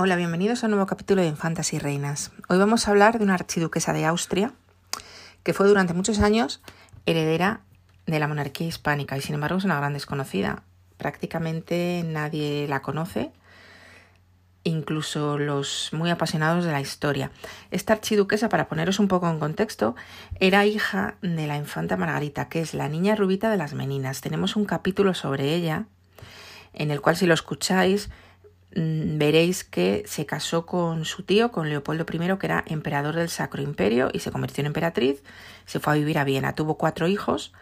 Hola, bienvenidos a un nuevo capítulo de Infantas y Reinas. Hoy vamos a hablar de una archiduquesa de Austria que fue durante muchos años heredera de la monarquía hispánica y sin embargo es una gran desconocida. Prácticamente nadie la conoce, incluso los muy apasionados de la historia. Esta archiduquesa, para poneros un poco en contexto, era hija de la infanta Margarita, que es la niña rubita de las Meninas. Tenemos un capítulo sobre ella, en el cual si lo escucháis veréis que se casó con su tío, con Leopoldo I, que era emperador del Sacro Imperio, y se convirtió en emperatriz, se fue a vivir a Viena, tuvo cuatro hijos,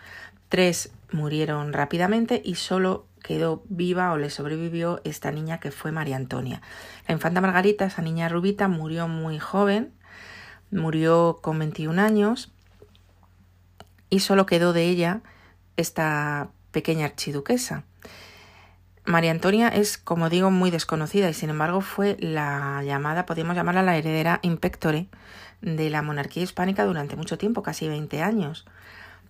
tres murieron rápidamente y solo quedó viva o le sobrevivió esta niña que fue María Antonia. La infanta Margarita, esa niña rubita, murió muy joven, murió con 21 años y solo quedó de ella esta pequeña archiduquesa. María Antonia es, como digo, muy desconocida y sin embargo fue la llamada, podríamos llamarla la heredera impectore de la monarquía hispánica durante mucho tiempo, casi 20 años.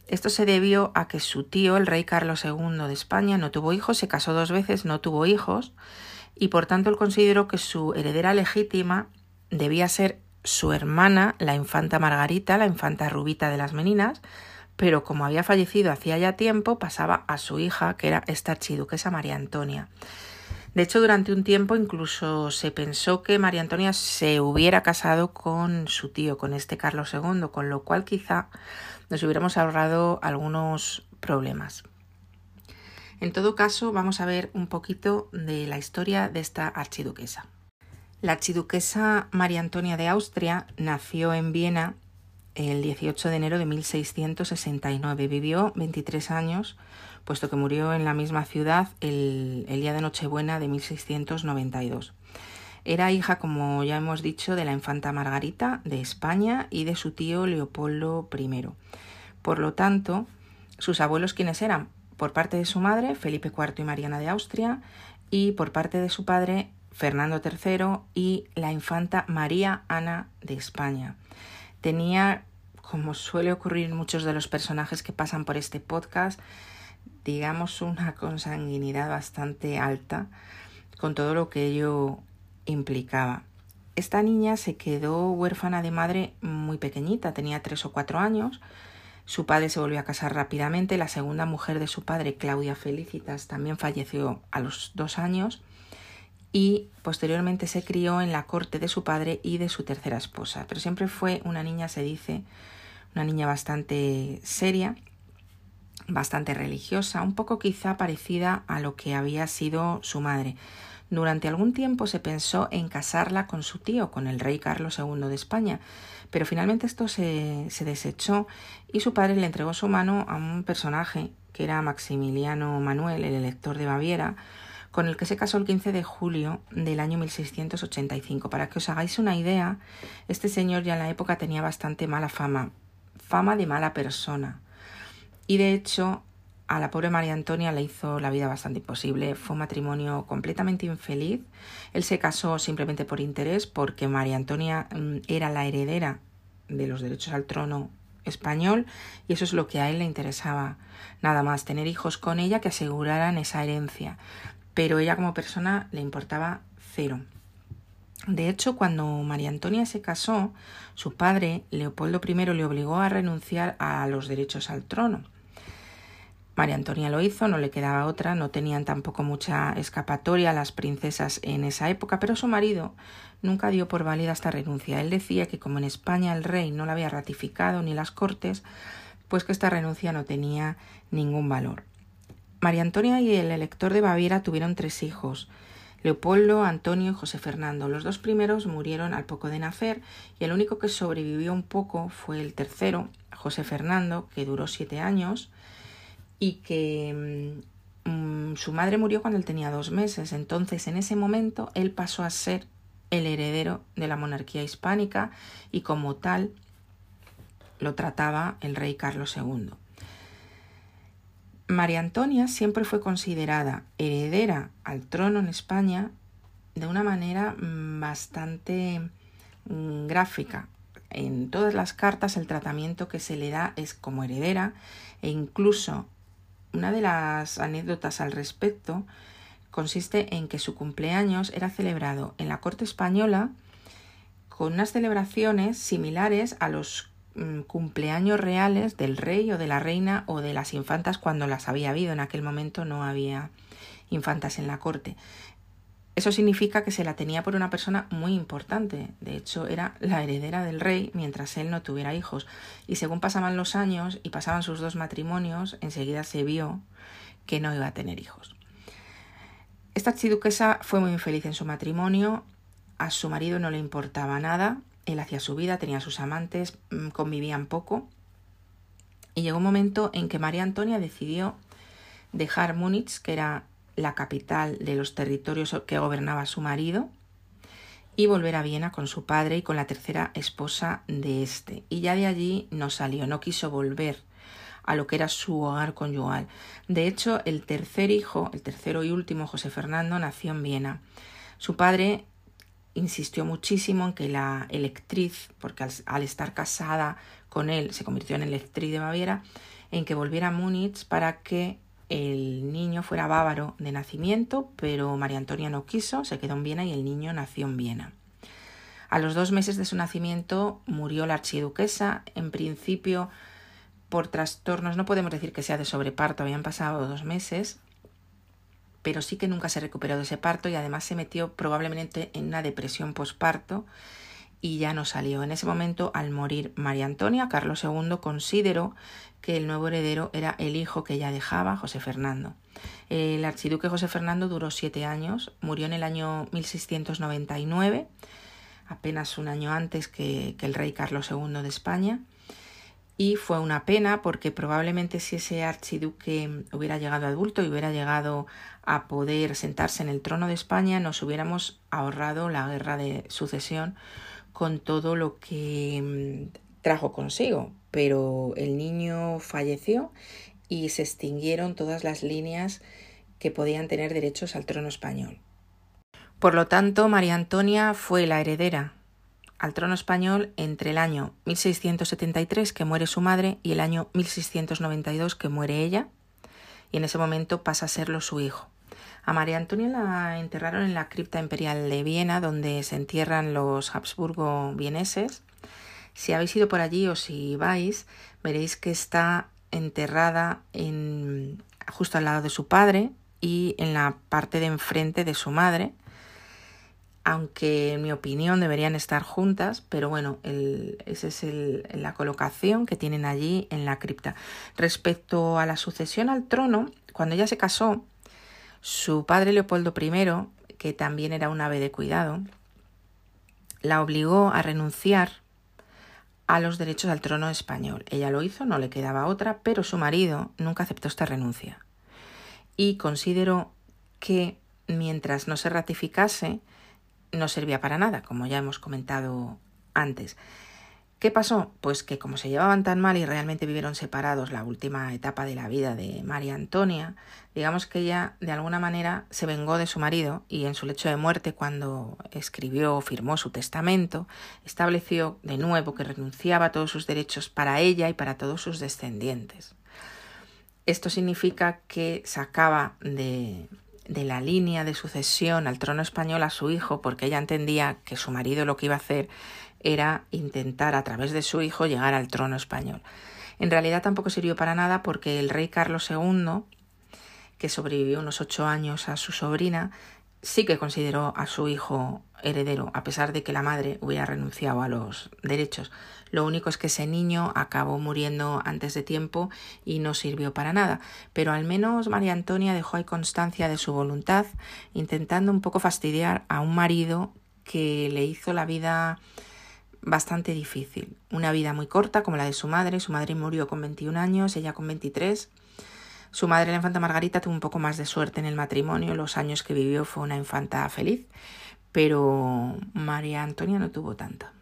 Esto se debió a que su tío, el rey Carlos II de España, no tuvo hijos, se casó dos veces, no tuvo hijos, y por tanto él consideró que su heredera legítima debía ser su hermana, la infanta Margarita, la infanta Rubita de las Meninas, pero como había fallecido hacía ya tiempo, pasaba a su hija, que era esta archiduquesa María Antonia. De hecho, durante un tiempo incluso se pensó que María Antonia se hubiera casado con su tío, con este Carlos II, con lo cual quizá nos hubiéramos ahorrado algunos problemas. En todo caso, vamos a ver un poquito de la historia de esta archiduquesa. La archiduquesa María Antonia de Austria nació en Viena el 18 de enero de 1669. Vivió 23 años, puesto que murió en la misma ciudad el, día de Nochebuena de 1692. Era hija, como ya hemos dicho, de la infanta Margarita de España y de su tío Leopoldo I. Por lo tanto, sus abuelos quienes eran, por parte de su madre, Felipe IV y Mariana de Austria, y por parte de su padre, Fernando III y la infanta María Ana de España. Tenía, como suele ocurrir muchos de los personajes que pasan por este podcast, digamos una consanguinidad bastante alta, con todo lo que ello implicaba. Esta niña se quedó huérfana de madre muy pequeñita, tenía tres o cuatro años. Su padre se volvió a casar rápidamente. La segunda mujer de su padre, Claudia Felicitas, también falleció a los dos años y posteriormente se crió en la corte de su padre y de su tercera esposa. Pero siempre fue una niña, se dice, una niña bastante seria, bastante religiosa, un poco quizá parecida a lo que había sido su madre. Durante algún tiempo se pensó en casarla con su tío, con el rey Carlos II de España, pero finalmente esto se, se desechó y su padre le entregó su mano a un personaje que era Maximiliano Manuel, el elector de Baviera, con el que se casó el 15 de julio del año 1685. Para que os hagáis una idea, este señor ya en la época tenía bastante mala fama, fama de mala persona. Y de hecho, a la pobre María Antonia le hizo la vida bastante imposible. Fue un matrimonio completamente infeliz. Él se casó simplemente por interés porque María Antonia mm, era la heredera de los derechos al trono español y eso es lo que a él le interesaba. Nada más, tener hijos con ella que aseguraran esa herencia. Pero ella como persona le importaba cero. De hecho, cuando María Antonia se casó, su padre, Leopoldo I, le obligó a renunciar a los derechos al trono. María Antonia lo hizo, no le quedaba otra, no tenían tampoco mucha escapatoria las princesas en esa época, pero su marido nunca dio por válida esta renuncia. Él decía que como en España el rey no la había ratificado ni las cortes, pues que esta renuncia no tenía ningún valor. María Antonia y el elector de Baviera tuvieron tres hijos, Leopoldo, Antonio y José Fernando. Los dos primeros murieron al poco de nacer y el único que sobrevivió un poco fue el tercero, José Fernando, que duró siete años, y que mm, mm, su madre murió cuando él tenía dos meses. Entonces, en ese momento, él pasó a ser el heredero de la monarquía hispánica y como tal lo trataba el rey Carlos II. María Antonia siempre fue considerada heredera al trono en España de una manera mm, bastante gráfica. En todas las cartas el tratamiento que se le da es como heredera e incluso una de las anécdotas al respecto consiste en que su cumpleaños era celebrado en la corte española con unas celebraciones similares a los mm, cumpleaños reales del rey o de la reina o de las infantas cuando las había habido. En aquel momento no había infantas en la corte. Eso significa que se la tenía por una persona muy importante. De hecho, era la heredera del rey mientras él no tuviera hijos. Y según pasaban los años y pasaban sus dos matrimonios, enseguida se vio que no iba a tener hijos. Esta archiduquesa fue muy infeliz en su matrimonio. A su marido no le importaba nada. Él hacía su vida, tenía sus amantes, mm, convivían poco. Y llegó un momento en que María Antonia decidió dejar Múnich, que era la capital de los territorios que gobernaba su marido, y volver a Viena con su padre y con la tercera esposa de este. Y ya de allí no salió, no quiso volver a lo que era su hogar conyugal. De hecho, el tercer hijo, el tercero y último, José Fernando, nació en Viena. Su padre insistió muchísimo en que la electriz, porque al, estar casada con él se convirtió en electriz de Baviera, en que volviera a Múnich para que el niño fuera bávaro de nacimiento, pero María Antonia no quiso, se quedó en Viena y el niño nació en Viena. A los dos meses de su nacimiento murió la archiduquesa, en principio por trastornos, no podemos decir que sea de sobreparto, habían pasado dos meses, pero sí que nunca se recuperó de ese parto y además se metió probablemente en una depresión posparto y ya no salió. En ese momento, al morir María Antonia, Carlos II consideró que el nuevo heredero era el hijo que ella dejaba, José Fernando. El archiduque José Fernando duró siete años, murió en el año 1699, apenas un año antes que, que el rey Carlos II de España, y fue una pena porque probablemente si ese archiduque hubiera llegado adulto y hubiera llegado a poder sentarse en el trono de España, nos hubiéramos ahorrado la guerra de sucesión con todo lo que mm, trajo consigo, pero el niño falleció y se extinguieron todas las líneas que podían tener derechos al trono español. Por lo tanto, María Antonia fue la heredera al trono español entre el año 1673 que muere su madre y el año 1692 que muere ella, y en ese momento pasa a serlo su hijo. A María Antonia la enterraron en la cripta imperial de Viena, donde se entierran los Habsburgo vieneses. Si habéis ido por allí o si vais, veréis que está enterrada en, justo al lado de su padre y en la parte de enfrente de su madre, aunque en mi opinión deberían estar juntas, pero bueno, esa es la colocación que tienen allí en la cripta. Respecto a la sucesión al trono, cuando ella se casó, su padre Leopoldo I, que también era un ave de cuidado, la obligó a renunciar a los derechos al trono español. Ella lo hizo, no le quedaba otra, pero su marido nunca aceptó esta renuncia y consideró que mientras no se ratificase no servía para nada, como ya hemos comentado antes. ¿Qué pasó? Pues que como se llevaban tan mal y realmente vivieron separados la última etapa de la vida de María Antonia, digamos que ella de alguna manera se vengó de su marido y en su lecho de muerte cuando escribió o firmó su testamento, estableció de nuevo que renunciaba a todos sus derechos para ella y para todos sus descendientes. Esto significa que sacaba de, de la línea de sucesión al trono español a su hijo porque ella entendía que su marido lo que iba a hacer era intentar a través de su hijo llegar al trono español. En realidad tampoco sirvió para nada porque el rey Carlos II, que sobrevivió unos ocho años a su sobrina, sí que consideró a su hijo heredero, a pesar de que la madre hubiera renunciado a los derechos. Lo único es que ese niño acabó muriendo antes de tiempo y no sirvió para nada. Pero al menos María Antonia dejó ahí constancia de su voluntad, intentando un poco fastidiar a un marido que le hizo la vida bastante difícil. Una vida muy corta como la de su madre. Su madre murió con 21 años, ella con 23. Su madre, la infanta Margarita, tuvo un poco más de suerte en el matrimonio. Los años que vivió fue una infanta feliz, pero María Antonia no tuvo tanta.